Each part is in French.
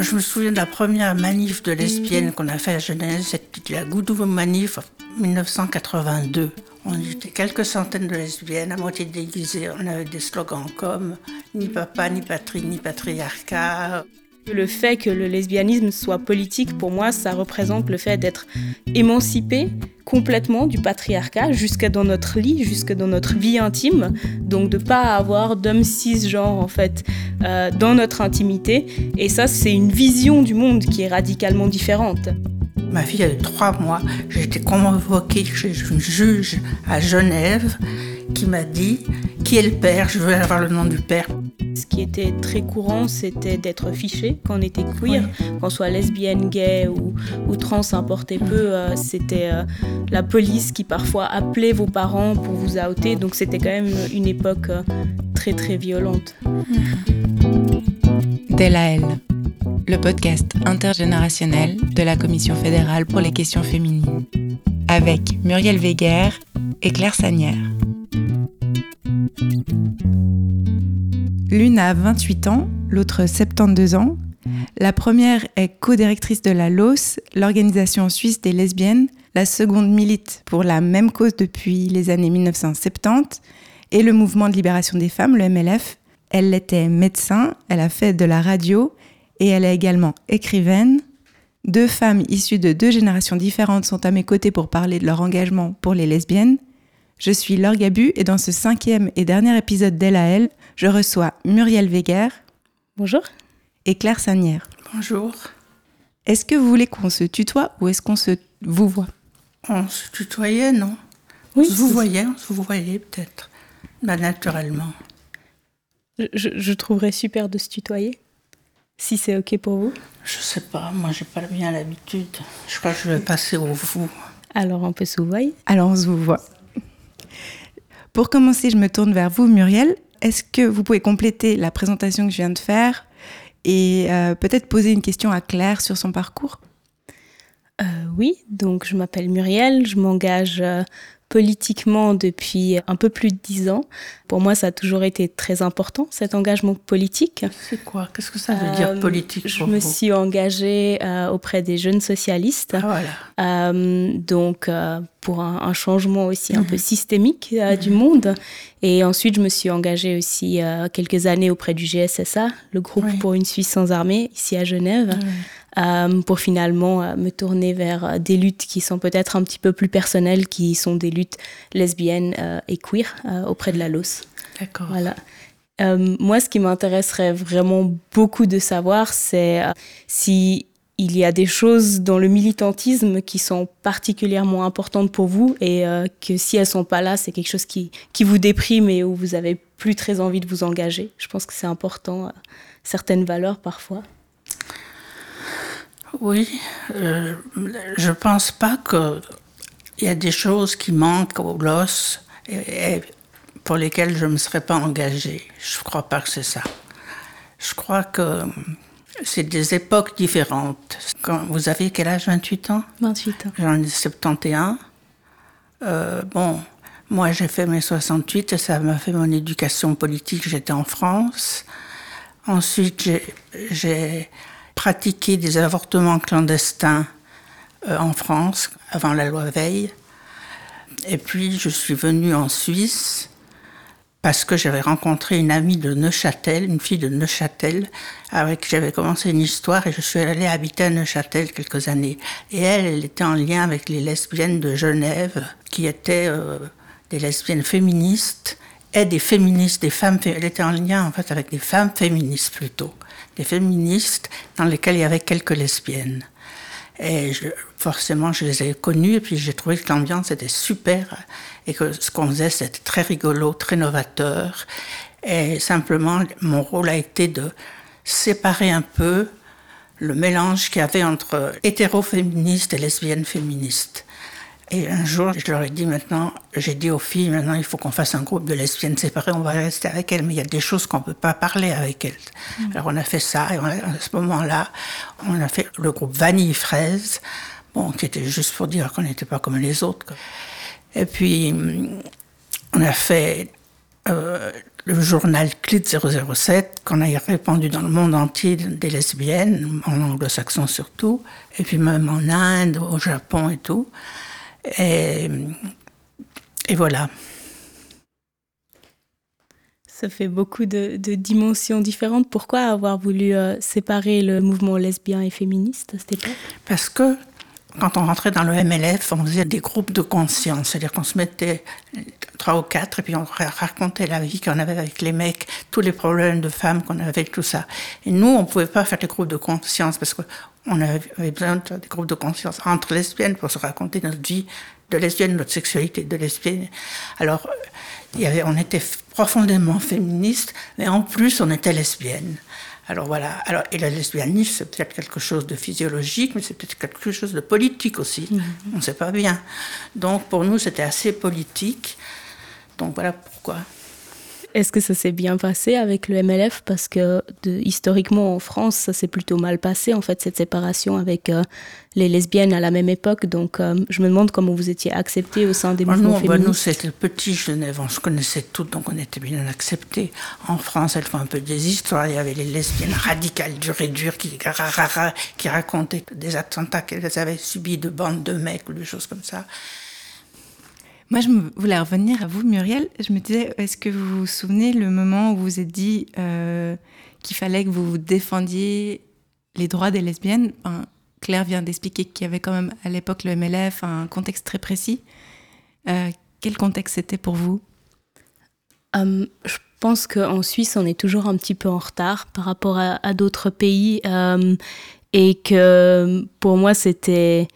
Je me souviens de la première manif de lesbiennes qu'on a fait à Genève, c'était la Goudou Manif 1982. On était quelques centaines de lesbiennes, à moitié déguisées. On avait des slogans comme ni papa, ni patrie, ni patriarcat. Le fait que le lesbianisme soit politique, pour moi, ça représente le fait d'être émancipé complètement du patriarcat, jusqu'à dans notre lit, jusque dans notre vie intime. Donc de pas avoir d'hommes cisgenres, en fait, euh, dans notre intimité. Et ça, c'est une vision du monde qui est radicalement différente. Ma fille avait trois mois, j'ai été convoquée chez une juge à Genève qui m'a dit qui est le père, je veux avoir le nom du père. Ce qui était très courant, c'était d'être fiché quand on était queer, qu'on soit lesbienne, gay ou, trans, importait peu. Euh, c'était euh, la police qui parfois appelait vos parents pour vous outer. Donc c'était quand même une époque euh, très très violente. Delael, le podcast intergénérationnel de la Commission fédérale pour les questions féminines, avec Muriel Weger et Claire Sanière. L'une a 28 ans, l'autre 72 ans. La première est co-directrice de la LOS, l'organisation suisse des lesbiennes. La seconde milite pour la même cause depuis les années 1970 et le mouvement de libération des femmes, le MLF. Elle était médecin, elle a fait de la radio et elle est également écrivaine. Deux femmes issues de deux générations différentes sont à mes côtés pour parler de leur engagement pour les lesbiennes. Je suis Laure Gabu et dans ce cinquième et dernier épisode d'Elle à Elle, je reçois Muriel Weger. Bonjour. Et Claire Sanière. Bonjour. Est-ce que vous voulez qu'on se tutoie ou est-ce qu'on se vous voit? On se tutoyait, non? Oui. On se vous voyait, on se vous voyait peut-être. Bah, naturellement. Je, je, trouverais super de se tutoyer. Si c'est OK pour vous Je sais pas, moi j'ai pas bien l'habitude. Je crois que je vais passer au vous. Alors on peut se voir Alors on se vous voit. Pour commencer, je me tourne vers vous, Muriel. Est-ce que vous pouvez compléter la présentation que je viens de faire et euh, peut-être poser une question à Claire sur son parcours? Euh, Oui, donc je m'appelle Muriel, je m'engage euh, politiquement depuis un peu plus de dix ans. Pour moi, ça a toujours été très important, cet engagement politique. C'est quoi? Qu'est-ce que ça veut dire euh, politique Je me suis engagée euh, auprès des jeunes socialistes. Ah, voilà. Euh, donc, pour un, changement aussi un peu mhm. systémique du mhm. monde. Et ensuite, je me suis engagée aussi quelques années auprès du GSSA, le groupe pour une Suisse sans armée, ici à Genève. Euh, pour finalement euh, me tourner vers euh, des luttes qui sont peut-être un petit peu plus personnelles, qui sont des luttes lesbiennes et queer auprès de la LOS. D'accord. Voilà. moi, ce qui m'intéresserait vraiment beaucoup de savoir, c'est si il y a des choses dans le militantisme qui sont particulièrement importantes pour vous et que si elles sont pas là, c'est quelque chose qui, qui vous déprime et où vous avez plus très envie de vous engager. Je pense que c'est important, certaines valeurs parfois. Oui, euh, je ne pense pas qu'il y a des choses qui manquent au LOS et, pour lesquelles je ne me serais pas engagée. Je ne crois pas que c'est ça. Je crois que c'est des époques différentes. Quand vous avez quel âge? 28 ans? 28 ans. J'en ai 71. Euh, bon, moi j'ai fait mes 68 et ça m'a fait mon éducation politique. J'étais en France. Ensuite, j'ai pratiqué des avortements clandestins euh, en France avant la loi Veil. Et puis je suis venue en Suisse parce que j'avais rencontré une amie de Neuchâtel, une fille de Neuchâtel, avec qui j'avais commencé une histoire et je suis allée habiter à Neuchâtel quelques années. Et elle, elle était en lien avec les lesbiennes de Genève, qui étaient euh, des lesbiennes féministes et des féministes, des femmes. Elle était en lien en fait avec des femmes féministes plutôt des féministes dans lesquelles il y avait quelques lesbiennes. Et forcément, je les ai connues et puis j'ai trouvé que l'ambiance était super et que ce qu'on faisait, c'était très rigolo, très novateur. Et simplement, mon rôle a été de séparer un peu le mélange qu'il y avait entre hétéroféministes et lesbiennes féministes. Et un jour, je leur ai dit maintenant, j'ai dit aux filles, maintenant il faut qu'on fasse un groupe de lesbiennes séparées, on va rester avec elles, mais il y a des choses qu'on ne peut pas parler avec elles. Mm. Alors on a fait ça, et à ce moment-là, on a fait le groupe Vanille Fraise, bon, qui était juste pour dire qu'on n'était pas comme les autres. Et puis, on a fait euh, le journal Clit 007 qu'on a répandu dans le monde entier des lesbiennes, en anglo-saxon surtout, et puis même en Inde, au Japon et tout. Et, et voilà. Ça fait beaucoup de, dimensions différentes. Pourquoi avoir voulu euh, séparer le mouvement lesbien et féministe à cette époque Parce que quand on rentrait dans le MLF, on faisait des groupes de conscience, c'est-à-dire qu'on se mettait trois ou quatre et puis on racontait la vie qu'on avait avec les mecs, tous les problèmes de femmes qu'on avait, tout ça. Et nous, on pouvait pas faire des groupes de conscience parce qu'on avait besoin de des groupes de conscience entre lesbiennes pour se raconter notre vie de lesbienne, notre sexualité de lesbienne. Alors, il y avait, on était profondément féministe, mais en plus, on était lesbienne. Alors voilà. Alors, et le lesbianisme, c'est peut-être quelque chose de physiologique, mais c'est peut-être quelque chose de politique aussi. Mhm. On ne sait pas bien. Donc pour nous, c'était assez politique. Donc voilà pourquoi. Est-ce que ça s'est bien passé avec le MLF Parce que historiquement en France, ça s'est plutôt mal passé, en fait, cette séparation avec euh, les lesbiennes à la même époque. Donc euh, je me demande comment vous étiez accepté au sein des ah mouvements féministes. nous, c'était le petit Genève, on se connaissait toutes, donc on était bien acceptés. En France, elles font un peu des histoires. Il y avait les lesbiennes radicales, dures et dures, qui, qui racontaient des attentats qu'elles avaient subis de bandes de mecs ou des choses comme ça. Moi, je voulais revenir à vous, Muriel. Je me disais, est-ce que vous vous souvenez le moment où vous vous êtes dit euh, qu'il fallait que vous défendiez les droits des lesbiennes? Claire vient d'expliquer qu'il y avait quand même à l'époque le MLF, un contexte très précis. Euh, quel contexte c'était pour vous? Hum, Je pense qu'en Suisse, on est toujours un petit peu en retard par rapport à, d'autres pays. Hum, et que pour moi, c'était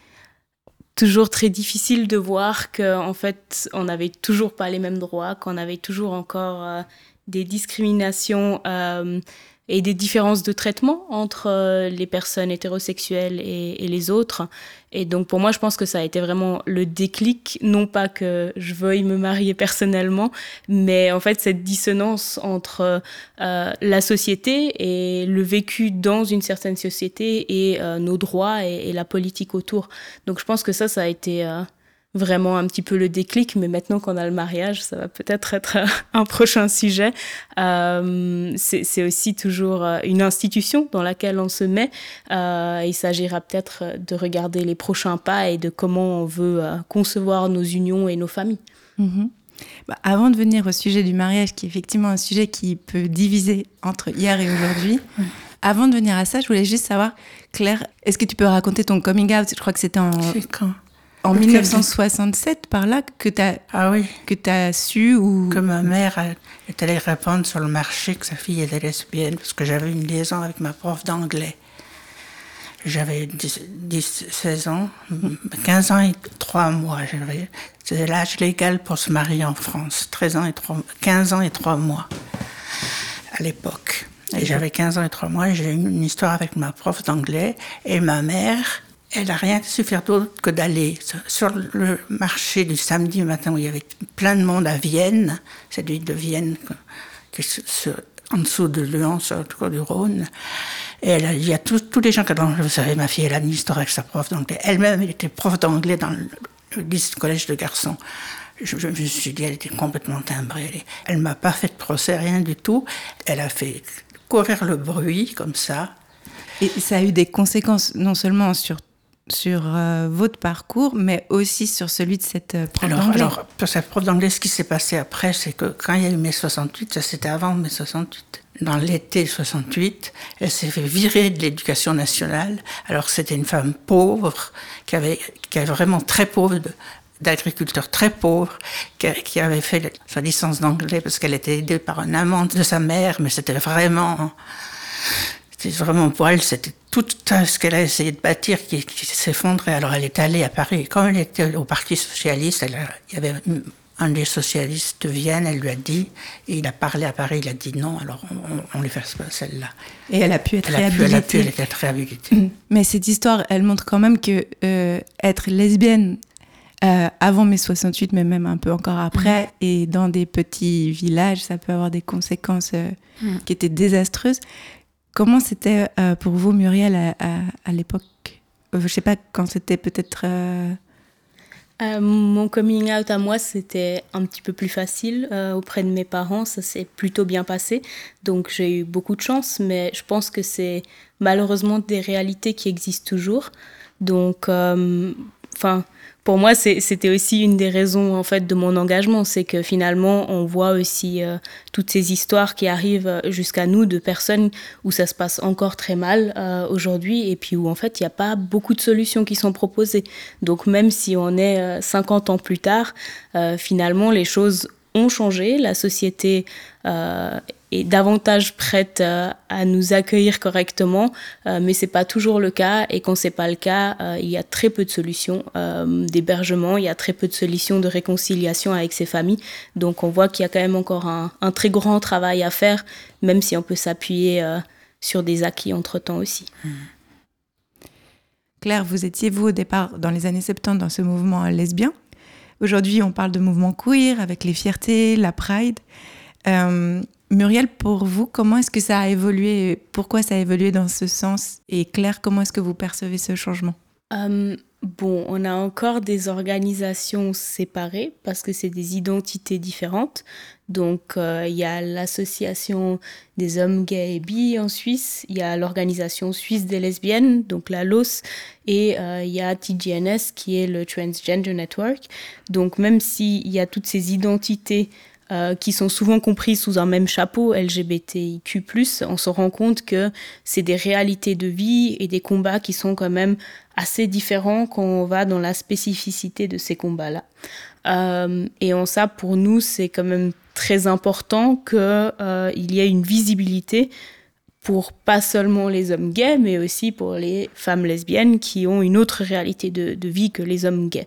toujours très difficile de voir qu'en fait, on n'avait toujours pas les mêmes droits, qu'on avait toujours encore euh, des discriminations euh, et des différences de traitement entre euh, les personnes hétérosexuelles et, les autres. Et donc pour moi, je pense que ça a été vraiment le déclic, non pas que je veuille me marier personnellement, mais en fait cette dissonance entre euh, la société et le vécu dans une certaine société et euh, nos droits et, et, la politique autour. Donc je pense que ça, ça a été euh, vraiment un petit peu le déclic, mais maintenant qu'on a le mariage, ça va peut-être être un prochain sujet. Euh, c'est aussi toujours euh, une institution dans laquelle on se met. Euh, il s'agira peut-être de regarder les prochains pas et de comment on veut concevoir nos unions et nos familles. Mm-hmm. Bah, avant de venir au sujet du mariage, qui est effectivement un sujet qui peut diviser entre hier et aujourd'hui, avant de venir à ça, je voulais juste savoir, Claire, est-ce que tu peux raconter ton coming out? Je crois que c'était en en 1967 par là que tu as, ah oui. que as su ou... Que ma mère est allée répondre sur le marché que sa fille était lesbienne parce que j'avais une liaison avec ma prof d'anglais. J'avais 16 ans, 15 ans et 3 mois. C'était l'âge légal pour se marier en France. 13 ans et 3, 15 ans et 3 mois à l'époque. Et j'avais 15 ans et 3 mois, j'ai eu une histoire avec ma prof d'anglais et ma mère elle n'a rien su faire d'autre que d'aller sur le marché du samedi matin où il y avait plein de monde à Vienne, ville de Vienne en dessous de Lyon, sur le cours du Rhône. Et elle a dit à tous, les gens qui vous savez, ma fille, elle a une histoire avec sa prof d'anglais. Elle-même, elle était prof d'anglais dans le, collège de garçons. Je, me suis dit, elle était complètement timbrée. Elle ne m'a pas fait de procès, rien du tout. Elle a fait courir le bruit comme ça. Et ça a eu des conséquences non seulement sur sur euh, votre parcours, mais aussi sur celui de cette euh, prof d'anglais. Alors, pour cette prof d'anglais, ce qui s'est passé après, c'est que quand il y a eu mai 68, ça c'était avant mai 68, dans l'été 68, elle s'est fait virer de l'éducation nationale, alors c'était une femme pauvre, qui avait, qui avait vraiment très pauvre, d'agriculteur très pauvre, qui, avait fait sa licence d'anglais parce qu'elle était aidée par un amant de sa mère, mais c'était vraiment c'était vraiment pour elle, c'était tout ce qu'elle a essayé de bâtir qui, s'effondrait. Alors elle est allée à Paris. Quand elle était au Parti socialiste, elle il y avait un des socialistes de Vienne, elle lui a dit, et il a parlé à Paris, il a dit non, alors on, on lui fait celle-là. Et elle a pu être elle réhabilitée. elle a pu être réhabilitée. Mm. Mais cette histoire, elle montre quand même que euh, être lesbienne euh, avant mai 68, mais même un peu encore après, mm. et dans des petits villages, ça peut avoir des conséquences euh, mm. qui étaient désastreuses. Comment c'était euh, pour vous, Muriel, à, l'époque? Euh, Je ne sais pas, quand c'était peut-être... Euh, mon coming out à moi, c'était un petit peu plus facile auprès de mes parents. Ça s'est plutôt bien passé. Donc j'ai eu beaucoup de chance, mais je pense que c'est malheureusement des réalités qui existent toujours. Donc, enfin, pour moi, c'était aussi une des raisons en fait de mon engagement, c'est que finalement, on voit aussi euh, toutes ces histoires qui arrivent euh, jusqu'à nous de personnes où ça se passe encore très mal euh, aujourd'hui et puis où en fait, il n'y a pas beaucoup de solutions qui sont proposées. Donc même si on est 50 ans plus tard, finalement, les choses ont changé, la société euh, est davantage prête euh, à nous accueillir correctement, euh, mais c'est pas toujours le cas. Et quand c'est pas le cas, il y a très peu de solutions d'hébergement, il y a très peu de solutions de réconciliation avec ces familles. Donc on voit qu'il y a quand même encore un, très grand travail à faire, même si on peut s'appuyer sur des acquis entre temps aussi. Hmm. Claire, vous étiez vous au départ dans les années 70 dans ce mouvement lesbien. Aujourd'hui, on parle de mouvement queer avec les fiertés, la pride. Euh, Muriel, pour vous, comment est-ce que ça a évolué? Pourquoi ça a évolué dans ce sens? Et Claire, comment est-ce que vous percevez ce changement? Euh, Bon, on a encore des organisations séparées parce que c'est des identités différentes. Donc, euh, il y a l'association des hommes gays et bi en Suisse, il y a l'organisation suisse des lesbiennes, donc la LOS, et euh, il y a TGNS qui est le Transgender Network. Donc, même s'il y a toutes ces identités euh, qui sont souvent comprises sous un même chapeau LGBTIQ+, on se rend compte que c'est des réalités de vie et des combats qui sont quand même assez différents quand on va dans la spécificité de ces combats-là. Euh, et en ça, pour nous, c'est quand même très important qu'il euh, y ait une visibilité pour pas seulement les hommes gays, mais aussi pour les femmes lesbiennes qui ont une autre réalité de, vie que les hommes gays,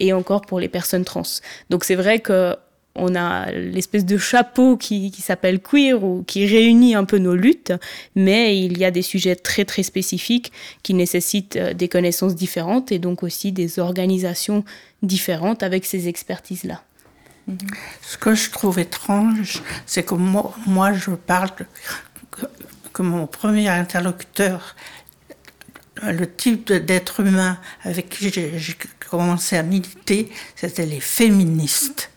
et encore pour les personnes trans. Donc c'est vrai que on a l'espèce de chapeau qui, s'appelle queer ou qui réunit un peu nos luttes, mais il y a des sujets très très spécifiques qui nécessitent euh, des connaissances différentes et donc aussi des organisations différentes avec ces expertises-là. Ce que je trouve étrange, c'est que moi, moi, je parle que mon premier interlocuteur, le type d'être humain avec qui j'ai commencé à militer, c'était les féministes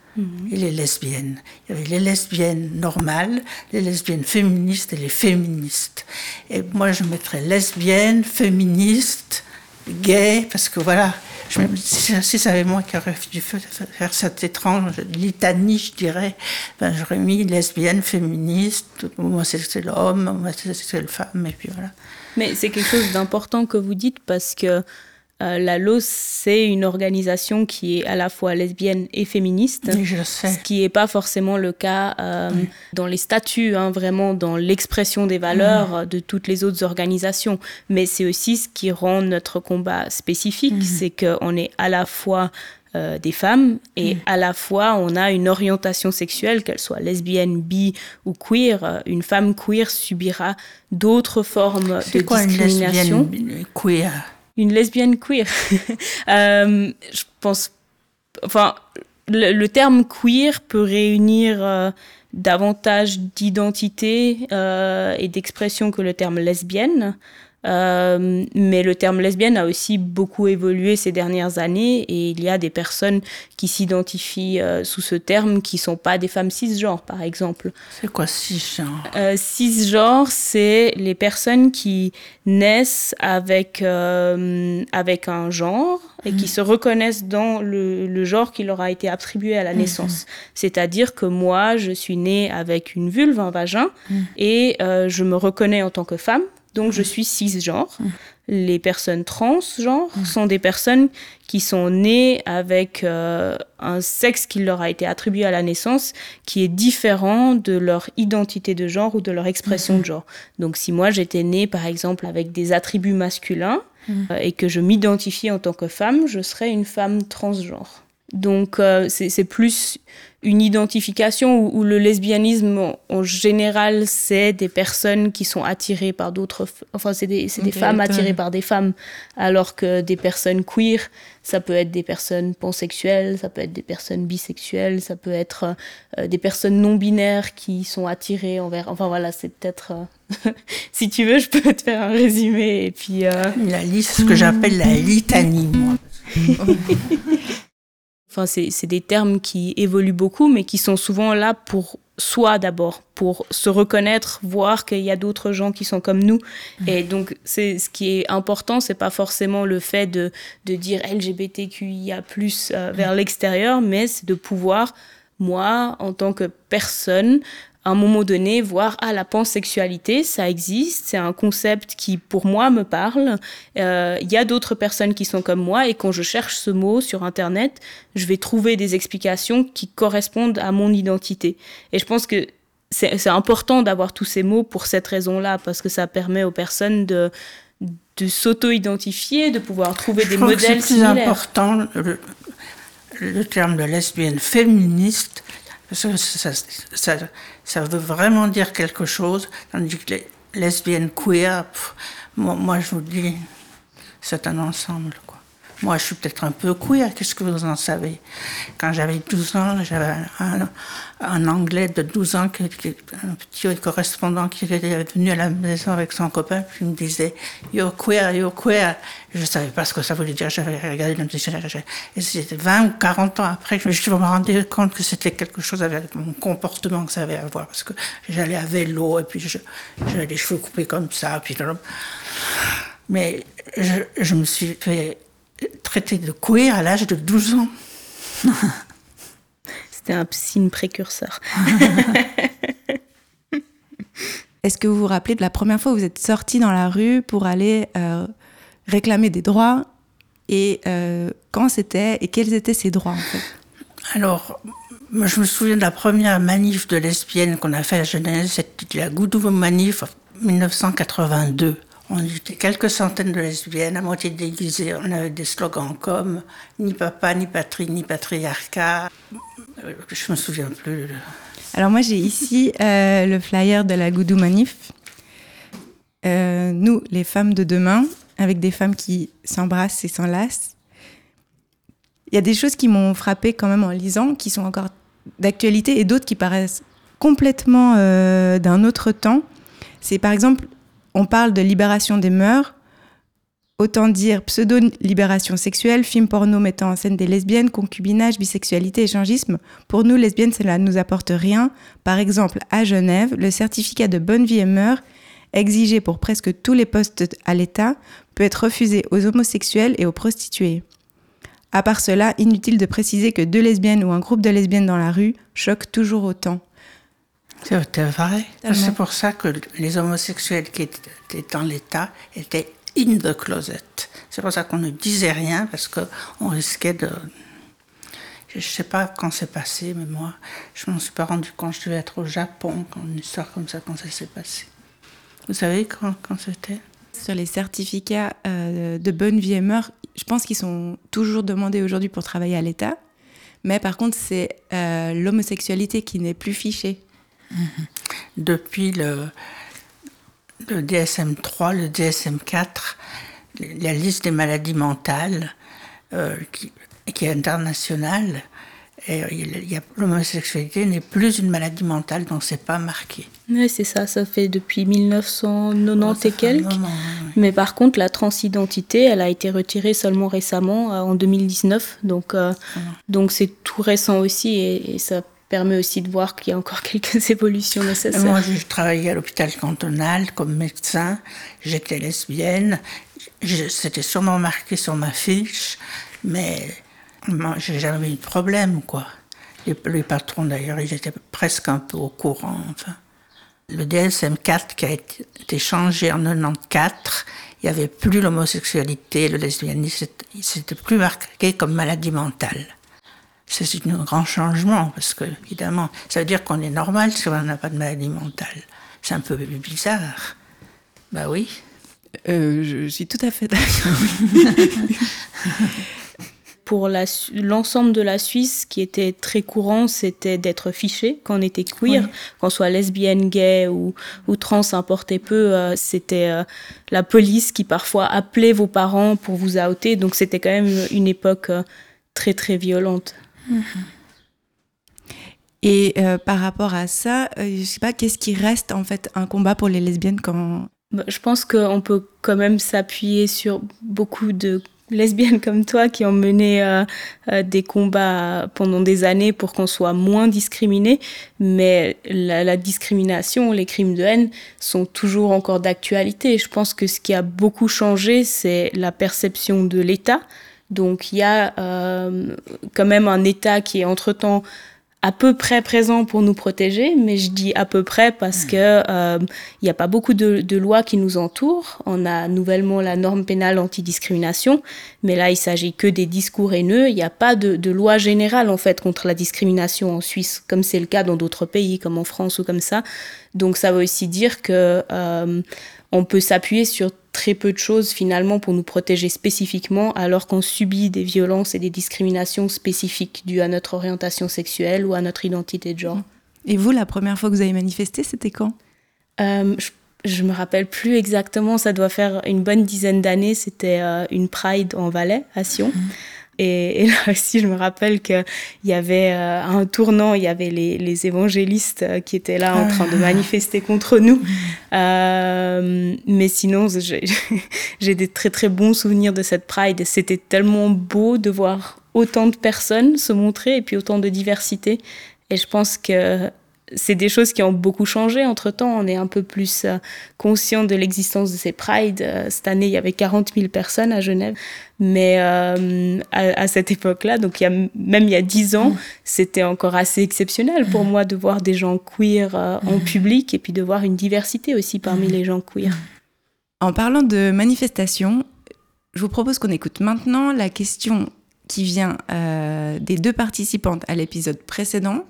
et les lesbiennes. Il y avait les lesbiennes normales, les lesbiennes féministes et les féministes. Et moi, je mettrais lesbienne, féministe, gay, parce que voilà, je si ça avait moi qui aurait dû faire cette étrange litanie, je dirais, ben, j'aurais mis lesbienne, féministe, homosexuel homme, homosexuel femme, et puis voilà. Mais c'est quelque chose d'important que vous dites parce que euh, la LOS, c'est une organisation qui est à la fois lesbienne et féministe. je sais. Ce qui n'est pas forcément le cas euh, dans les statuts, hein, vraiment dans l'expression des valeurs de toutes les autres organisations. Mais c'est aussi ce qui rend notre combat spécifique, c'est qu'on est à la fois euh, des femmes et à la fois on a une orientation sexuelle, qu'elle soit lesbienne, bi ou queer. Une femme queer subira d'autres formes de quoi discrimination. Une lesbienne queer? Une lesbienne queer. Euh, je pense, enfin, le, terme queer peut réunir euh, davantage d'identité euh, et d'expression que le terme lesbienne. Euh, mais le terme lesbienne a aussi beaucoup évolué ces dernières années et il y a des personnes qui s'identifient euh, sous ce terme qui sont pas des femmes cisgenres, par exemple. C'est quoi cisgenre? Euh, Cisgenre, c'est les personnes qui naissent avec, avec un genre et qui hmm. se reconnaissent dans le, le, genre qui leur a été attribué à la hmm. naissance. C'est-à-dire que moi, je suis née avec une vulve, un vagin, hmm. et je me reconnais en tant que femme donc je suis cisgenre. Les personnes transgenres sont des personnes qui sont nées avec euh, un sexe qui leur a été attribué à la naissance qui est différent de leur identité de genre ou de leur expression de genre. Donc si moi j'étais née par exemple avec des attributs masculins euh, et que je m'identifie en tant que femme, je serais une femme transgenre. Donc euh, c'est plus une identification où, le lesbianisme en général c'est des personnes qui sont attirées par d'autres enfin c'est des, des femmes attirées par des femmes alors que des personnes queer ça peut être des personnes pansexuelles ça peut être des personnes bisexuelles ça peut être euh, des personnes non binaires qui sont attirées envers enfin voilà c'est peut-être euh, si tu veux je peux te faire un résumé et puis la liste ce que j'appelle la litanie moi Enfin, c'est des termes qui évoluent beaucoup, mais qui sont souvent là pour soi d'abord, pour se reconnaître, voir qu'il y a d'autres gens qui sont comme nous. Mmh. Et donc, c'est ce qui est important, c'est pas forcément le fait de, de dire LGBTQIA+ euh, vers mmh. l'extérieur, mais c'est de pouvoir moi, en tant que personne, un moment donné, voir ah la pansexualité, ça existe, c'est un concept qui pour moi me parle. Euh, il y a d'autres personnes qui sont comme moi et quand je cherche ce mot sur internet, je vais trouver des explications qui correspondent à mon identité. Et je pense que c'est important d'avoir tous ces mots pour cette raison-là parce que ça permet aux personnes de de s'auto-identifier, de pouvoir trouver des modèles c'est plus important le, le terme de lesbienne féministe parce que ça, ça, ça, veut vraiment dire quelque chose, tandis que les lesbiennes queer, moi, je vous dis, c'est un ensemble. Moi, je suis peut-être un peu queer, qu'est-ce que vous en savez? Quand j'avais 12 ans, j'avais un, anglais de 12 ans, un petit correspondant qui était venu à la maison avec son copain, puis il me disait You're queer, you're queer. Je ne savais pas ce que ça voulait dire, j'avais regardé le dictionnaire. Et c'était 20 ou 40 ans après que je me rendais compte que c'était quelque chose avec mon comportement que ça avait à voir, parce que j'allais à vélo, et puis j'avais les cheveux coupés comme ça, puis mais je me suis fait traité de queer à l'âge de 12 ans. C'était un signe précurseur. Est-ce que vous vous rappelez de la première fois où vous êtes sorti dans la rue pour aller euh, réclamer des droits et euh, quand c'était et quels étaient ces droits en fait? Alors, je me souviens de la première manif de lesbienne qu'on a fait à Genève, c'était la Goudou Manif 1982. On était quelques centaines de lesbiennes, à moitié déguisées. On avait des slogans comme ni papa, ni patrie, ni patriarcat. Euh, je me souviens plus. Alors moi j'ai ici euh, le flyer de la Goudou Manif. Euh, nous, les femmes de demain, avec des femmes qui s'embrassent et s'enlacent. Il y a des choses qui m'ont frappé quand même en lisant, qui sont encore d'actualité, et d'autres qui paraissent complètement d'un autre temps. C'est par exemple on parle de libération des mœurs, autant dire pseudo-libération sexuelle, film porno mettant en scène des lesbiennes, concubinage, bisexualité, échangisme. Pour nous, lesbiennes, cela ne nous apporte rien. Par exemple, à Genève, le certificat de bonne vie et mœurs, exigé pour presque tous les postes à l'État, peut être refusé aux homosexuels et aux prostituées. À part cela, inutile de préciser que deux lesbiennes ou un groupe de lesbiennes dans la rue choquent toujours autant. C'est vrai. C'est pour ça que les homosexuels qui étaient dans l'État étaient in the closet. C'est pour ça qu'on ne disait rien parce qu'on risquait de. Je ne sais pas quand c'est passé, mais moi, je ne m'en suis pas rendu compte. Je devais être au Japon quand une histoire comme ça, quand ça s'est passé. Vous savez quand, quand c'était? Sur les certificats euh, de bonne vie et mœurs, je pense qu'ils sont toujours demandés aujourd'hui pour travailler à l'État. Mais par contre, c'est euh, l'homosexualité qui n'est plus fichée. Depuis le, DSM-3, le DSM-4, la liste des maladies mentales, euh, qui, est internationale, l'homosexualité n'est plus une maladie mentale, donc c'est pas marqué. Oui, c'est ça, ça fait depuis 1990 et quelques. Mais par contre, la transidentité, elle a été retirée seulement récemment, euh, en 2019, donc euh, donc c'est tout récent aussi et, et ça permet aussi de voir qu'il y a encore quelques évolutions nécessaires. Moi, je travaillais à l'hôpital cantonal comme médecin, j'étais lesbienne, c'était sûrement marqué sur ma fiche, mais moi, j'ai jamais eu de problème, quoi. Les, patrons, d'ailleurs, ils étaient presque un peu au courant, enfin. Le DSM-4 qui a été changé en 94, il n'y avait plus l'homosexualité, le lesbianisme, c'était plus marqué comme maladie mentale c'est un grand changement parce que, évidemment, ça veut dire qu'on est normal si on n'a pas de maladie mentale. C'est un peu bizarre. Bah oui. Euh, je suis tout à fait d'accord. Pour l'ensemble de la Suisse, ce qui était très courant, c'était d'être fiché quand on était queer, qu'on soit lesbienne, gay ou, ou trans, importait peu. Euh, c'était euh, la police qui parfois appelait vos parents pour vous outer. Donc c'était quand même une époque très très violente. Et euh, par rapport à ça, euh, je sais pas, qu'est-ce qui reste en fait un combat pour les lesbiennes quand bah, Je pense qu'on peut quand même s'appuyer sur beaucoup de lesbiennes comme toi qui ont mené euh, euh, des combats pendant des années pour qu'on soit moins discriminés, mais la, discrimination, les crimes de haine sont toujours encore d'actualité. Je pense que ce qui a beaucoup changé, c'est la perception de l'État. Donc il y a euh, quand même un État qui est entre-temps à peu près présent pour nous protéger, mais je dis à peu près parce que il euh, n'y a pas beaucoup de, de, lois qui nous entourent. On a nouvellement la norme pénale antidiscrimination, mais là il s'agit que des discours haineux. Il n'y a pas de, de, loi générale en fait contre la discrimination en Suisse, comme c'est le cas dans d'autres pays, comme en France ou comme ça. Donc ça veut aussi dire que euh, on peut s'appuyer sur très peu de choses finalement pour nous protéger spécifiquement alors qu'on subit des violences et des discriminations spécifiques dues à notre orientation sexuelle ou à notre identité de genre. Et vous, la première fois que vous avez manifesté, c'était quand? Euh, je, me rappelle plus exactement, ça doit faire une bonne dizaine d'années, c'était euh, une Pride en Valais, à Sion. Mhm. Et, là aussi, je me rappelle qu'il y avait euh, un tournant, il y avait les, les évangélistes euh, qui étaient là en train de ah. manifester contre nous. Euh, mais sinon, j'ai des très très bons souvenirs de cette Pride. C'était tellement beau de voir autant de personnes se montrer et puis autant de diversité. Et je pense que c'est des choses qui ont beaucoup changé entre temps. On est un peu plus euh, conscient de l'existence de ces prides. Euh, cette année, il y avait 40 000 personnes à Genève. Mais euh, à, cette époque-là, donc il y a, même il y a 10 ans, c'était encore assez exceptionnel pour moi de voir des gens queer en public et puis de voir une diversité aussi parmi les gens queer. En parlant de manifestations, je vous propose qu'on écoute maintenant la question qui vient des deux participantes à l'épisode précédent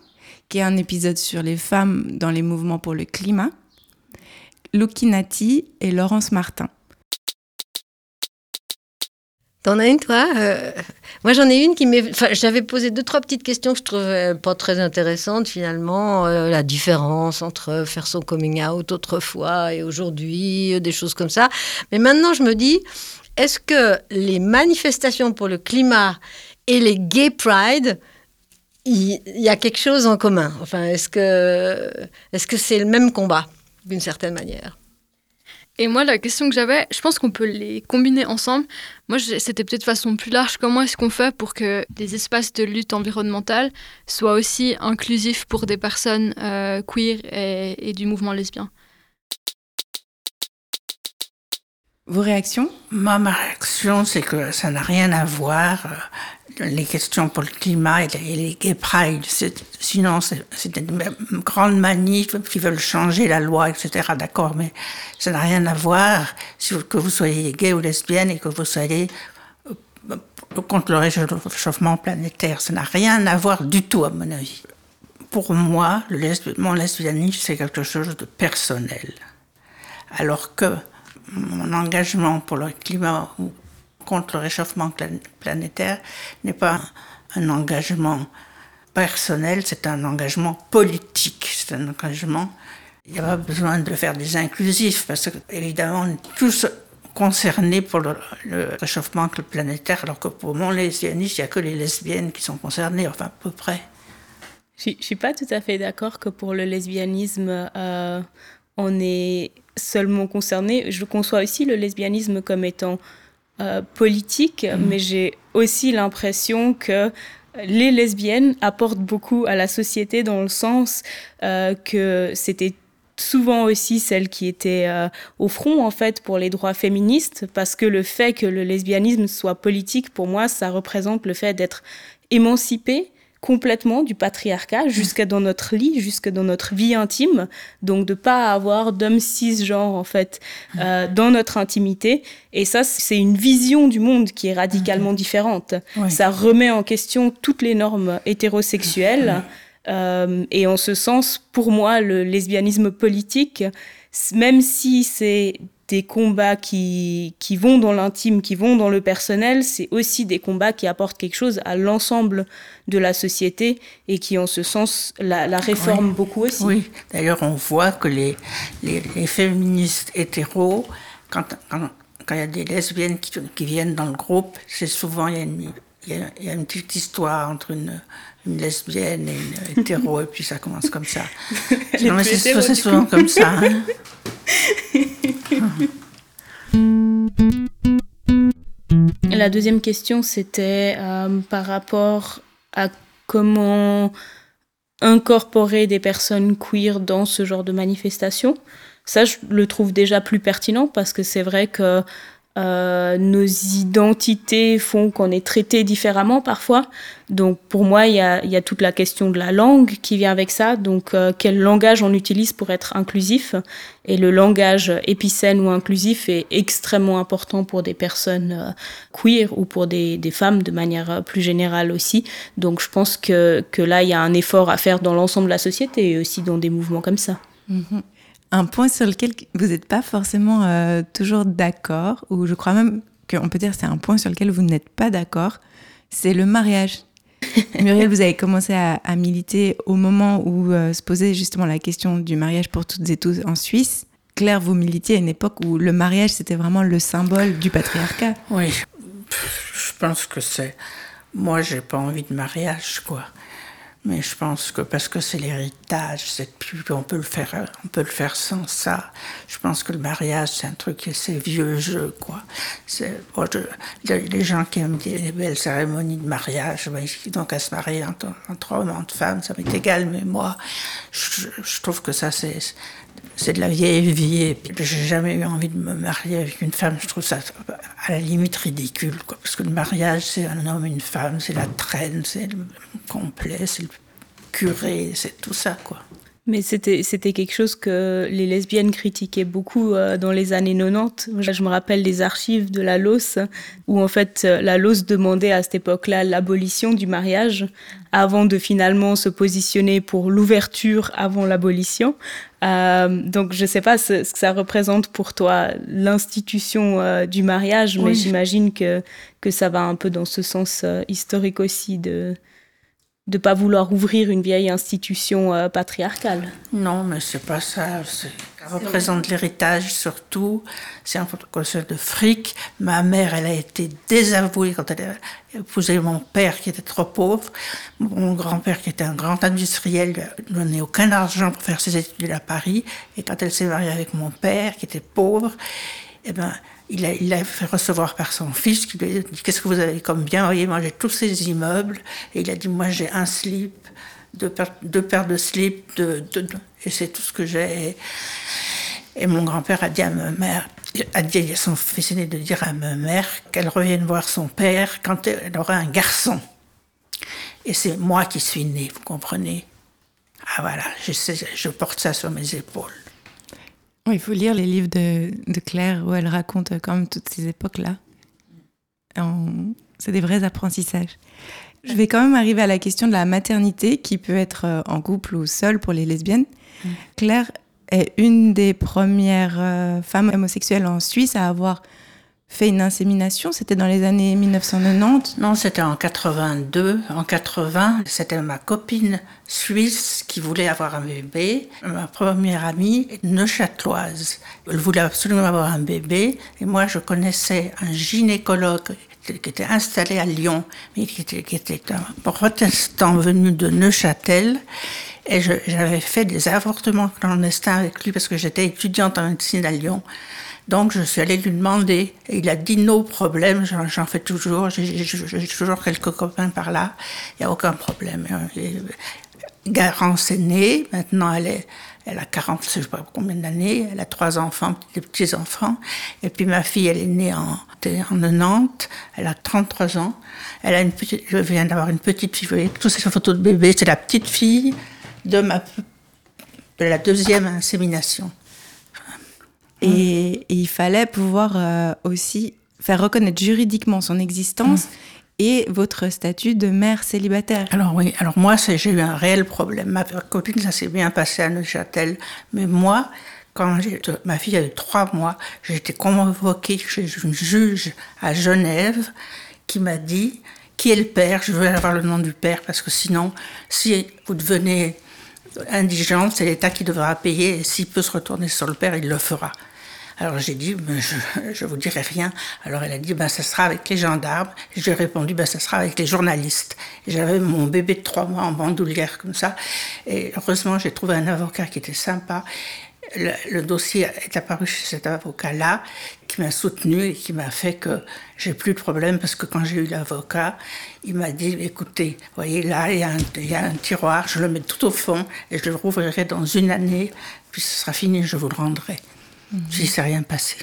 qui est un épisode sur les femmes dans les mouvements pour le climat, Lukinati et Laurence Martin. T'en as une, toi? Euh, Moi, j'en ai une qui m'est. Enfin, j'avais posé deux, trois petites questions que je trouvais pas très intéressantes, finalement. Euh, la différence entre faire son coming out autrefois et aujourd'hui, euh, des choses comme ça. Mais maintenant, je me dis, est-ce que les manifestations pour le climat et les gay pride il y, a quelque chose en commun. Enfin, est-ce que est-ce que c'est le même combat d'une certaine manière? Et moi, la question que j'avais, je pense qu'on peut les combiner ensemble. Moi, c'était peut-être de façon plus large. Comment est-ce qu'on fait pour que les espaces de lutte environnementale soient aussi inclusifs pour des personnes euh, queer et, et du mouvement lesbien? Vos réactions? Moi, ma réaction, c'est que ça n'a rien à voir. Les questions pour le climat et les, gay pride. Sinon, c'est une grande manif qui veulent changer la loi, etc. D'accord, mais ça n'a rien à voir que vous soyez gay ou lesbienne et que vous soyez euh, contre le réchauffement planétaire. Ça n'a rien à voir du tout, à mon avis. Pour moi, mon lesbianisme, c'est quelque chose de personnel. Alors que mon engagement pour le climat contre le réchauffement planétaire n'est pas un engagement personnel, c'est un engagement politique, c'est un engagement. Il n'y a pas besoin de faire des inclusifs parce qu'évidemment, on est tous concernés pour le, réchauffement planétaire, alors que pour mon lesbianisme, il n'y a que les lesbiennes qui sont concernées, enfin à peu près. Je ne suis pas tout à fait d'accord que pour le lesbianisme, euh, on est seulement concerné. Je conçois aussi le lesbianisme comme étant euh, politique, mm. mais j'ai aussi l'impression que les lesbiennes apportent beaucoup à la société dans le sens euh, que c'était souvent aussi celles qui étaient euh, au front en fait pour les droits féministes parce que le fait que le lesbianisme soit politique pour moi ça représente le fait d'être émancipé complètement du patriarcat jusqu'à dans notre lit, jusque dans notre vie intime. Donc de pas avoir d'hommes cisgenres en fait euh, dans notre intimité. Et ça, c'est une vision du monde qui est radicalement différente. Ça remet en question toutes les normes hétérosexuelles. Euh, et en ce sens, pour moi, le lesbianisme politique, même si c'est des combats qui, qui vont dans l'intime, qui vont dans le personnel, c'est aussi des combats qui apportent quelque chose à l'ensemble de la société et qui, en ce sens, la, la réforment beaucoup aussi. Oui, d'ailleurs, on voit que les, les, féministes hétéros, quand, quand, quand, il y a des lesbiennes qui, qui viennent dans le groupe, c'est souvent, il y, a une, il, y a, une petite histoire entre une, une lesbienne et une hétéro, et puis ça commence comme ça. non, mais c'est souvent comme ça. Hein. La la deuxième question, c'était euh, par rapport à comment incorporer des personnes queer dans ce genre de manifestation. Ça, je le trouve déjà plus pertinent parce que c'est vrai que euh, nos identités font qu'on est traité différemment parfois. Donc pour moi, il y a, toute la question de la langue qui vient avec ça. Donc euh, quel langage on utilise pour être inclusif Et le langage épicène ou inclusif est extrêmement important pour des personnes euh, queer ou pour des, femmes de manière plus générale aussi. Donc je pense que, là, il y a un effort à faire dans l'ensemble de la société et aussi dans des mouvements comme ça. Mm-hmm. Un point sur lequel vous n'êtes pas forcément euh, toujours d'accord, ou je crois même qu'on peut dire que c'est un point sur lequel vous n'êtes pas d'accord, c'est le mariage. Muriel, vous avez commencé à, militer au moment où euh, se posait justement la question du mariage pour toutes et tous en Suisse. Claire, vous militiez à une époque où le mariage, c'était vraiment le symbole du patriarcat. Oui, je pense que c'est... Moi, j'ai pas envie de mariage, quoi. Mais je pense que parce que c'est l'héritage, c'est plus, on peut le faire, on peut le faire sans ça. Je pense que le mariage, c'est un truc, c'est vieux jeu, quoi. C'est, les gens qui aiment les belles cérémonies de mariage, ben, donc à se marier entre, hommes, entre femmes, ça m'est égal. Mais moi, je trouve que ça, c'est, c'est de la vieille vie. Et puis, j'ai jamais eu envie de me marier avec une femme. Je trouve ça à la limite ridicule, quoi. Parce que le mariage, c'est un homme une femme, c'est la traîne, c'est le complet, c'est le curé, c'est tout ça, quoi. Mais c'était, c'était quelque chose que les lesbiennes critiquaient beaucoup euh, dans les années 90. Je me rappelle les archives de la LOS, où en fait euh, la LOS demandait à cette époque-là l'abolition du mariage, avant de finalement se positionner pour l'ouverture avant l'abolition. Euh, donc je ne sais pas ce, que ça représente pour toi, l'institution du mariage, mais j'imagine que, que ça va un peu dans ce sens historique aussi de de pas vouloir ouvrir une vieille institution euh, patriarcale. Non, mais c'est pas ça. Ça représente l'héritage surtout. C'est un concept de fric. Ma mère, elle a été désavouée quand elle a épousé mon père qui était trop pauvre. Mon grand-père qui était un grand industriel ne donnait aucun argent pour faire ses études à Paris. Et quand elle s'est mariée avec mon père qui était pauvre, eh ben, il a, il a, fait recevoir par son fils qui lui a dit Qu'est-ce que vous avez comme bien? Vous voyez, moi j'ai tous ces immeubles. Et il a dit Moi j'ai un slip, deux, paires, de slips, de, et c'est tout ce que j'ai. Et mon grand-père a dit à ma mère a dit à son fils aîné de dire à ma mère qu'elle revienne voir son père quand elle aura un garçon. Et c'est moi qui suis née, vous comprenez? Ah voilà, je porte ça sur mes épaules il faut lire les livres de, Claire où elle raconte quand même toutes ces époques-là. C'est des vrais apprentissages. Je vais quand même arriver à la question de la maternité qui peut être euh, en couple ou seule pour les lesbiennes. Mm. Claire est une des premières euh, femmes homosexuelles en Suisse à avoir fait une insémination C'était dans les années 1990 Non, c'était en 82. En 80, c'était ma copine suisse qui voulait avoir un bébé. Ma première amie, neuchâteloise. Elle voulait absolument avoir un bébé. Et moi, je connaissais un gynécologue qui était installé à Lyon, mais qui était, qui était un protestant venu de Neuchâtel. Et j'avais fait des avortements clandestins avec lui parce que j'étais étudiante en médecine à Lyon. Donc je suis allée lui demander, il a dit no problème, j'en fais toujours, j'ai toujours quelques copains par là, il n'y a aucun problème. Garance est née, maintenant elle, a 40, je sais pas combien d'années, elle a trois enfants, des petits-enfants, et puis ma fille, elle est née en, en 90, elle a 33 ans, elle a une petite, je viens d'avoir une petite fille, vous voyez, toutes ces photos de bébé, c'est la petite fille de, ma, de la deuxième insémination. Et, il fallait pouvoir euh, aussi faire reconnaître juridiquement son existence mm. et votre statut de mère célibataire. Alors oui, alors moi j'ai eu un réel problème. Ma copine, ça s'est bien passé à Neuchâtel, mais moi, quand ma fille avait trois mois, j'ai été convoquée chez une juge à Genève qui m'a dit qui est le père, je veux avoir le nom du père parce que sinon, si vous devenez indigente, c'est l'État qui devra payer s'il peut se retourner sur le père, il le fera. Alors j'ai dit, je ne vous dirai rien. Alors elle a dit, ben, ça sera avec les gendarmes. J'ai répondu, ben, ça sera avec les journalistes. J'avais mon bébé de trois mois en bandoulière comme ça. Et heureusement, j'ai trouvé un avocat qui était sympa. le, dossier est apparu chez cet avocat-là, qui m'a soutenu et qui m'a fait que j'ai plus de problème parce que quand j'ai eu l'avocat, il m'a dit écoutez, voyez là, il y, a un, il y, a un, tiroir, je le mets tout au fond et je le rouvrirai dans une année, puis ce sera fini, je vous le rendrai. Mm -hmm. s'est rien passé.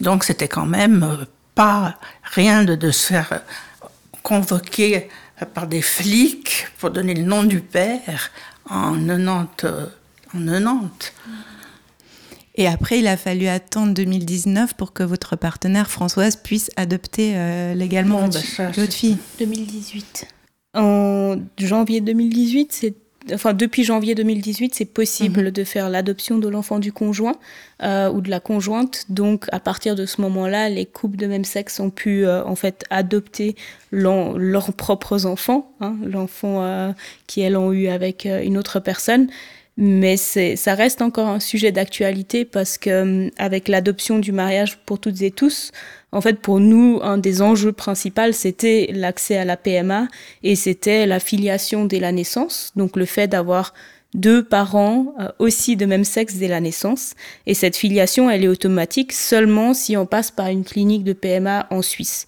Donc c'était quand même euh, pas rien de, de se faire convoquer par des flics pour donner le nom du père en 90. En 90. Et après, il a fallu attendre 2019 pour que votre partenaire Françoise puisse adopter euh, légalement bon, votre, bah votre fille. 2018. En janvier 2018, c'est enfin depuis janvier 2018, c'est possible -hmm. de faire l'adoption de l'enfant du conjoint euh, ou de la conjointe. Donc à partir de ce moment-là, les couples de même sexe ont pu euh, en fait adopter leurs propres enfants, hein, l'enfant euh, qui elles ont eu avec une autre personne. Mais ça reste encore un sujet d'actualité parce que avec l'adoption du mariage pour toutes et tous, en fait, pour nous, un des enjeux principaux, c'était l'accès à la PMA et c'était la filiation dès la naissance, donc le fait d'avoir deux parents euh, aussi de même sexe dès la naissance. Et cette filiation, elle est automatique seulement si on passe par une clinique de PMA en Suisse.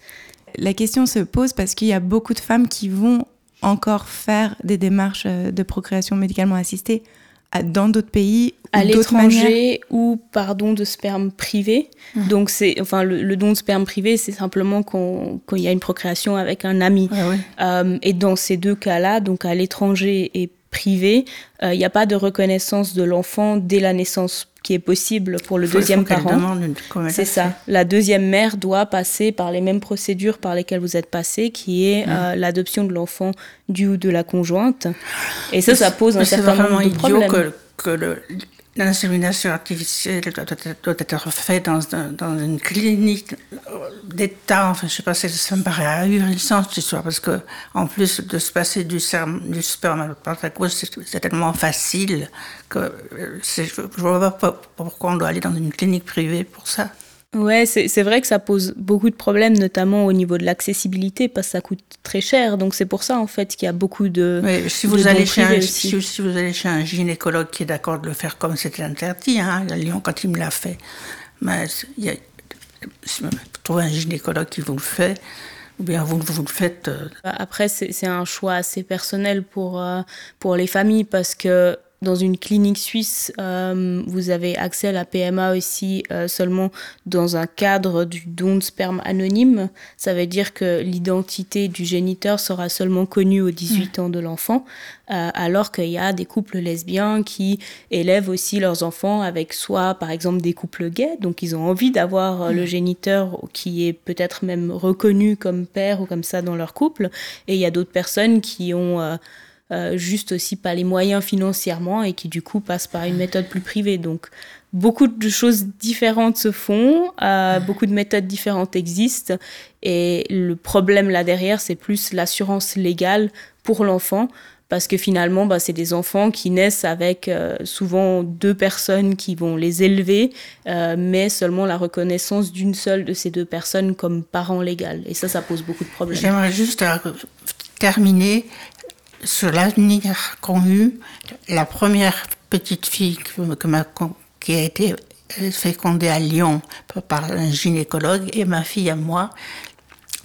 La question se pose parce qu'il y a beaucoup de femmes qui vont encore faire des démarches de procréation médicalement assistée dans d'autres pays à l'étranger ou par don de sperme privé. Mmh. Donc c'est enfin le, le, don de sperme privé, c'est simplement quand qu il y a une procréation avec un ami. Ah euh, et dans ces deux cas-là, donc à l'étranger et privé, il euh, n'y a pas de reconnaissance de l'enfant dès la naissance qui est possible pour le faut, deuxième parent. C'est ça. La deuxième mère doit passer par les mêmes procédures par lesquelles vous êtes passé, qui est euh, l'adoption de l'enfant du ou de la conjointe. Et ça, ça pose un certain nombre de problèmes. Que que l'insémination artificielle doit, être faite dans, une clinique d'État. Enfin, je sais pas, ça me paraît ahurissant cette histoire, parce que en plus de se passer du, sperme, du sperme à la cause, c'est tellement facile que je ne vois pas pourquoi on doit aller dans une clinique privée pour ça. Ouais, c'est vrai que ça pose beaucoup de problèmes, notamment au niveau de l'accessibilité, parce que ça coûte très cher. Donc c'est pour ça en fait qu'il y a beaucoup de. Oui, si vous allez chez un, si, si, vous allez chez un gynécologue qui est d'accord de le faire comme c'était interdit, hein, à Lyon quand il me l'a fait, mais il trouvez un gynécologue qui vous le fait, ou bien vous, vous le faites. Euh... Après, c'est un choix assez personnel pour, euh, pour les familles parce que dans une clinique suisse, euh, vous avez accès à la PMA aussi euh, seulement dans un cadre du don de sperme anonyme. Ça veut dire que l'identité du géniteur sera seulement connue aux 18 mmh. ans de l'enfant, euh, alors qu'il y a des couples lesbiens qui élèvent aussi leurs enfants avec soit par exemple des couples gays, donc ils ont envie d'avoir mmh. le géniteur qui est peut-être même reconnu comme père ou comme ça dans leur couple, et il y a d'autres personnes qui ont euh, juste aussi pas les moyens financièrement et qui du coup passent par une méthode plus privée. Donc beaucoup de choses différentes se font, euh, beaucoup de méthodes différentes existent et le problème là derrière c'est plus l'assurance légale pour l'enfant parce que finalement bah, c'est des enfants qui naissent avec euh, souvent deux personnes qui vont les élever mais seulement la reconnaissance d'une seule de ces deux personnes comme parent légal et ça ça pose beaucoup de problèmes. J'aimerais juste terminer sur l'avenir qu'ont eu la première petite fille qui a été fécondée à Lyon par un gynécologue et ma fille à moi.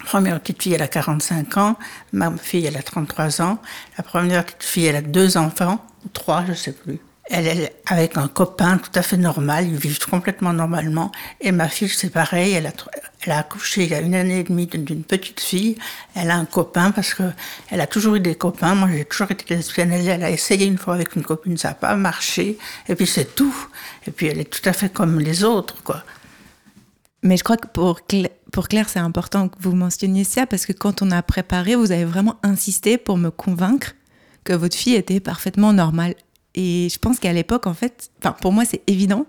Première petite fille, elle a 45 ans, ma fille, elle a 33 ans. La première petite fille, elle a deux enfants, trois, je sais plus. Elle est avec un copain tout à fait normal, ils vivent complètement normalement. Et ma fille, c'est pareil, elle a, accouché il y a une année et demie d'une petite fille. Elle a un copain parce que elle a toujours eu des copains. Moi, j'ai toujours été lesbienne. Elle, a essayé une fois avec une copine, ça n'a pas marché. Et puis c'est tout. Et puis elle est tout à fait comme les autres, quoi. Mais je crois que pour pour Claire, c'est important que vous mentionniez ça parce que quand on a préparé, vous avez vraiment insisté pour me convaincre que votre fille était parfaitement normale. Et je pense qu'à l'époque, en fait, enfin, pour moi, c'est évident.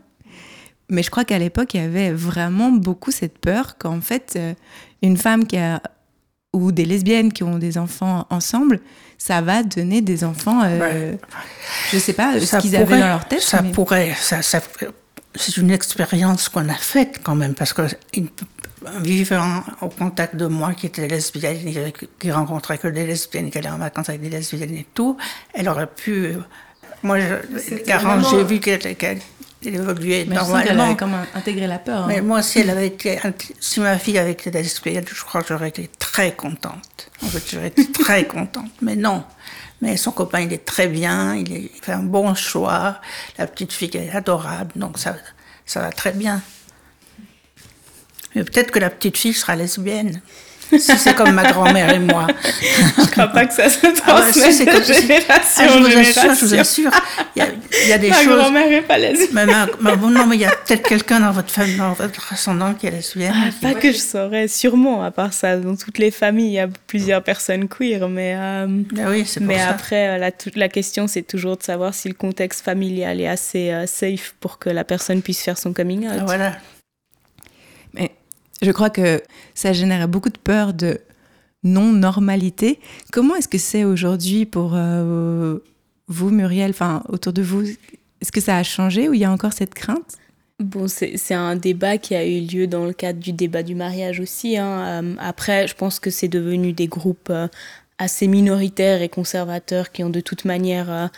Mais je crois qu'à l'époque, il y avait vraiment beaucoup cette peur qu'en fait, euh, une femme qui a ou des lesbiennes qui ont des enfants ensemble, ça va donner des enfants. Euh, ouais. Je sais pas ce qu'ils avaient dans leur tête. Ça mais... pourrait. Ça, ça, c'est une expérience qu'on a faite quand même parce que vivant au contact de moi qui était lesbienne, qui rencontrait que des lesbiennes, qui allait en vacances avec des lesbiennes et tout, elle aurait pu Moi, Garance, j'ai vu qu'elle évoluait normalement. Elle avait comme intégré la peur. Hein. Mais moi, si, elle avait été, si ma fille avait été lesbienne, je crois que j'aurais été très contente. En fait, j'aurais été très contente. Mais non. Mais son copain, il est très bien, il, fait un bon choix. La petite fille, elle est adorable, donc ça, ça va très bien. Mais peut-être que la petite fille sera lesbienne si c'est comme ma grand-mère et moi. je ne crois pas que ça se transmette ah ouais, si, de génération ah, je vous assure, je vous assure, il y y a des ma choses... Ma grand-mère est pas lesbienne. Mais non, mais il y a peut-être quelqu'un dans votre famille, dans votre ascendant qui est lesbienne. Ah, pas que je saurais, sûrement, à part ça. Dans toutes les familles, il y a plusieurs personnes queer, mais... Euh, ben oui, c'est Mais ça. après, euh, la, la question, c'est toujours de savoir si le contexte familial est assez euh, safe pour que la personne puisse faire son coming out. Ah, voilà. Je crois que ça génère beaucoup de peur de non-normalité. Comment est-ce que c'est aujourd'hui pour euh, vous, Muriel, enfin, autour de vous? Est-ce que ça a changé ou il y a encore cette crainte? Bon, c'est un débat qui a eu lieu dans le cadre du débat du mariage aussi. Hein. Euh, après, je pense que c'est devenu des groupes euh, assez minoritaires et conservateurs qui ont de toute manière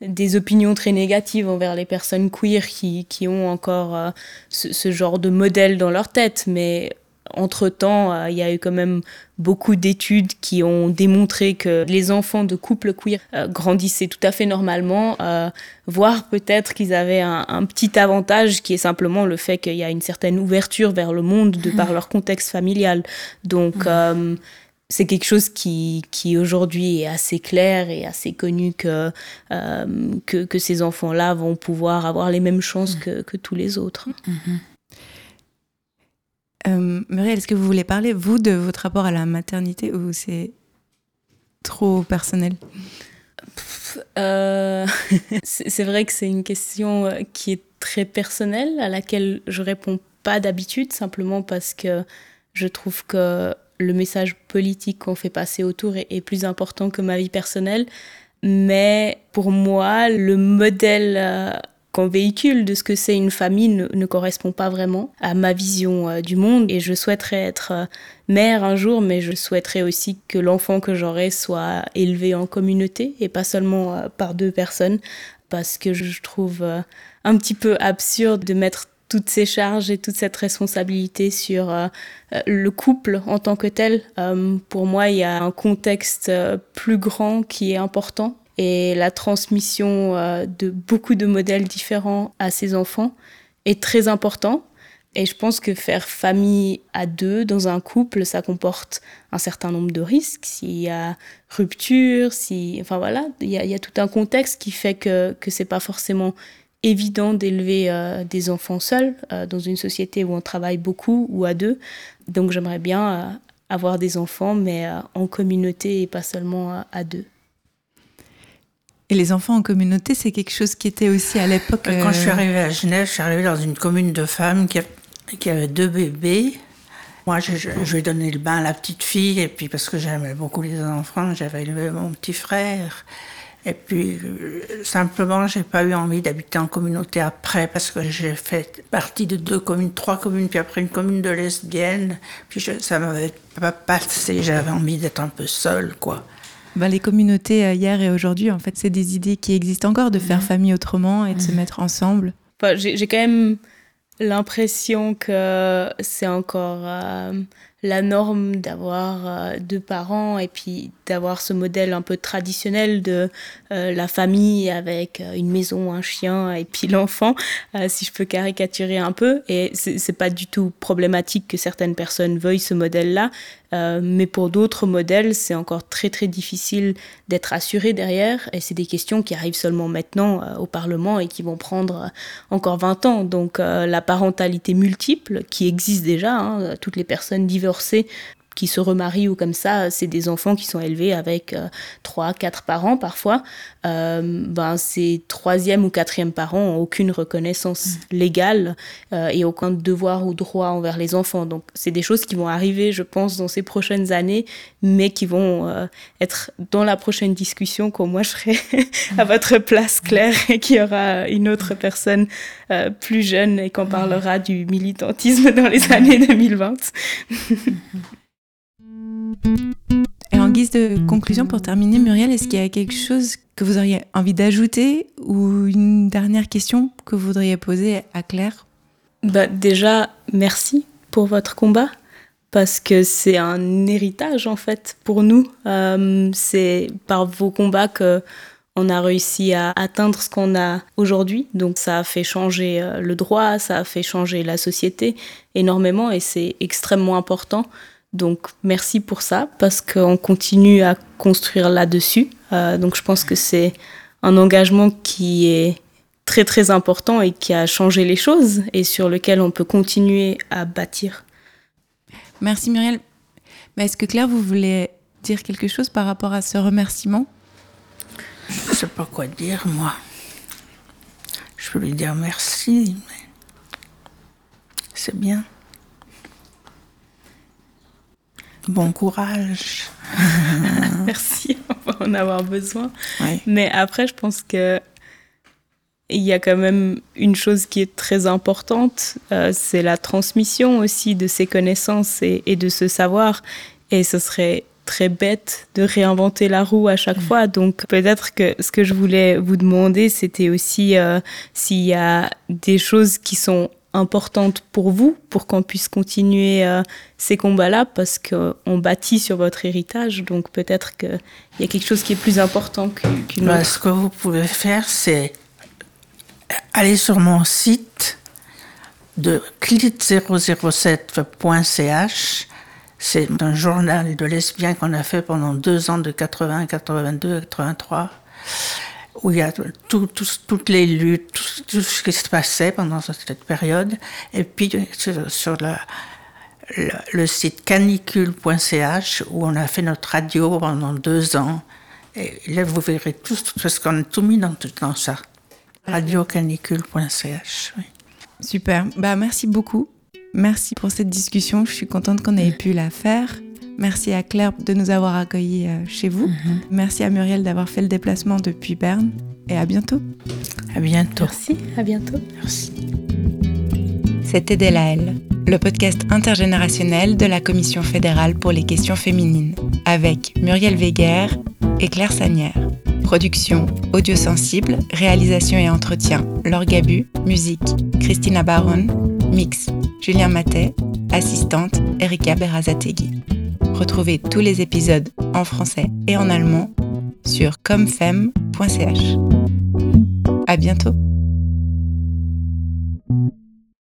des opinions très négatives envers les personnes queer qui, qui ont encore ce, ce, genre de modèle dans leur tête. Mais entre-temps, euh, il y a eu quand même beaucoup d'études qui ont démontré que les enfants de couples queer euh, grandissaient tout à fait normalement, euh, voire peut-être qu'ils avaient un, petit avantage qui est simplement le fait qu'il y a une certaine ouverture vers le monde de par leur contexte familial. Donc, c'est quelque chose qui, qui aujourd'hui est assez clair et assez connu que, que, que, ces enfants-là vont pouvoir avoir les mêmes chances que, que tous les autres. Mm-hmm. Euh, Muriel, est-ce que vous voulez parler, vous, de votre rapport à la maternité ou c'est trop personnel? Euh, C'est vrai que c'est une question euh, qui est très personnelle, à laquelle je réponds pas d'habitude, simplement parce que je trouve que le message politique qu'on fait passer autour est plus important que ma vie personnelle. Mais pour moi, le modèle qu'on véhicule de ce que c'est une famille ne, correspond pas vraiment à ma vision euh, du monde. Et je souhaiterais être euh, mère un jour, mais je souhaiterais aussi que l'enfant que j'aurai soit élevé en communauté et pas seulement euh, par deux personnes, parce que je trouve un petit peu absurde de mettre toutes ces charges et toute cette responsabilité sur le couple en tant que tel. pour moi, il y a un contexte plus grand qui est important et la transmission euh, de beaucoup de modèles différents à ses enfants est très important. Et je pense que faire famille à deux dans un couple, ça comporte un certain nombre de risques. S'il y a rupture, si, enfin voilà, il y, a, tout un contexte qui fait que que c'est pas forcément évident d'élever euh, des enfants seuls euh, dans une société où on travaille beaucoup ou à deux. Donc j'aimerais bien avoir des enfants, mais en communauté et pas seulement à deux. Et les enfants en communauté, c'est quelque chose qui était aussi à l'époque. Quand je suis euh, arrivée à Genève, je suis arrivée dans une commune de femmes qui, qui avait deux bébés. Moi, je, je, lui ai donné le bain à la petite fille, et puis parce que j'aimais beaucoup les enfants, j'avais élevé mon petit frère. Et puis, euh, simplement, j'ai pas eu envie d'habiter en communauté après, parce que j'ai fait partie de deux communes, trois communes, puis après une commune de lesbiennes. Puis je, ça m'avait pas passé, j'avais envie d'être un peu seule, quoi. Ben, les communautés euh, hier et aujourd'hui, en fait, c'est des idées qui existent encore de faire famille autrement et de se mettre ensemble. Enfin, J'ai quand même l'impression que c'est encore euh, la norme d'avoir euh, deux parents et puis d'avoir ce modèle un peu traditionnel de euh, la famille avec euh, une maison, un chien et puis l'enfant, si je peux caricaturer un peu. Et c'est pas du tout problématique que certaines personnes veuillent ce modèle-là, mais pour d'autres modèles, c'est encore très très difficile d'être assuré derrière. Et c'est des questions qui arrivent seulement maintenant au Parlement et qui vont prendre encore 20 ans. Donc la parentalité multiple, qui existe déjà, hein, toutes les personnes divorcées qui se remarient ou comme ça, c'est des enfants qui sont élevés avec euh, trois, quatre parents parfois. Euh, ben, ces troisième ou quatrième parents n'ont aucune reconnaissance mm. légale euh, et aucun devoir ou droit envers les enfants. Donc, c'est des choses qui vont arriver, je pense, dans ces prochaines années, mais qui vont être dans la prochaine discussion quand moi je serai à mm. votre place, Claire, et qu'il y aura une autre personne plus jeune et qu'on mm. parlera du militantisme dans les années 2020. Et en guise de conclusion, pour terminer, Muriel, est-ce qu'il y a quelque chose que vous auriez envie d'ajouter ou une dernière question que vous voudriez poser à Claire? Bah, Déjà, merci pour votre combat parce que c'est un héritage en fait pour nous. Euh, c'est par vos combats que on a réussi à atteindre ce qu'on a aujourd'hui. Donc ça a fait changer euh, le droit, ça a fait changer la société énormément et c'est extrêmement important. Donc merci pour ça parce qu'on continue à construire là-dessus. Euh, donc je pense que c'est un engagement qui est très très important et qui a changé les choses et sur lequel on peut continuer à bâtir. Merci Muriel. Mais est-ce que Claire, vous voulez dire quelque chose par rapport à ce remerciement? Je ne sais pas quoi dire, moi. Je peux lui dire merci, mais c'est bien. Bon courage. merci, on va en avoir besoin. Mais après, je pense que il y a quand même une chose qui est très importante, euh, c'est la transmission aussi de ces connaissances et, de ce savoir. Et ce serait très bête de réinventer la roue à chaque fois. Donc peut-être que ce que je voulais vous demander, c'était aussi euh, s'il y a des choses qui sont importantes pour vous, pour qu'on puisse continuer euh, ces combats-là, parce qu'on bâtit sur votre héritage. Donc peut-être qu'il y a quelque chose qui est plus important qu'une bah, Ce que vous pouvez faire, c'est aller sur mon site de clit007.ch. C'est un journal de lesbiens qu'on a fait pendant deux ans, de 80, 82, 83, où il y a toutes les luttes, tout, ce qui se passait pendant cette période. Et puis sur, le, site canicule.ch, où on a fait notre radio pendant deux ans. Et là, vous verrez tout, parce qu'on a tout mis dans, dans ça radiocanicule.ch. Super. Bah, merci beaucoup. Merci pour cette discussion. Je suis contente qu'on ait pu la faire. Merci à Claire de nous avoir accueillis euh, chez vous. Mhm. Merci à Muriel d'avoir fait le déplacement depuis Berne. Et à bientôt. À bientôt. Merci. À bientôt. Merci. C'était Delaël, le podcast intergénérationnel de la Commission fédérale pour les questions féminines, avec Muriel Weger et Claire Sanière. Production Audio Sensible, réalisation et entretien Laure Gabu, musique Christina Baron, mix Julien Matet, assistante Erika Berazategui. Retrouvez tous les épisodes en français et en allemand sur comfem.ch. À bientôt!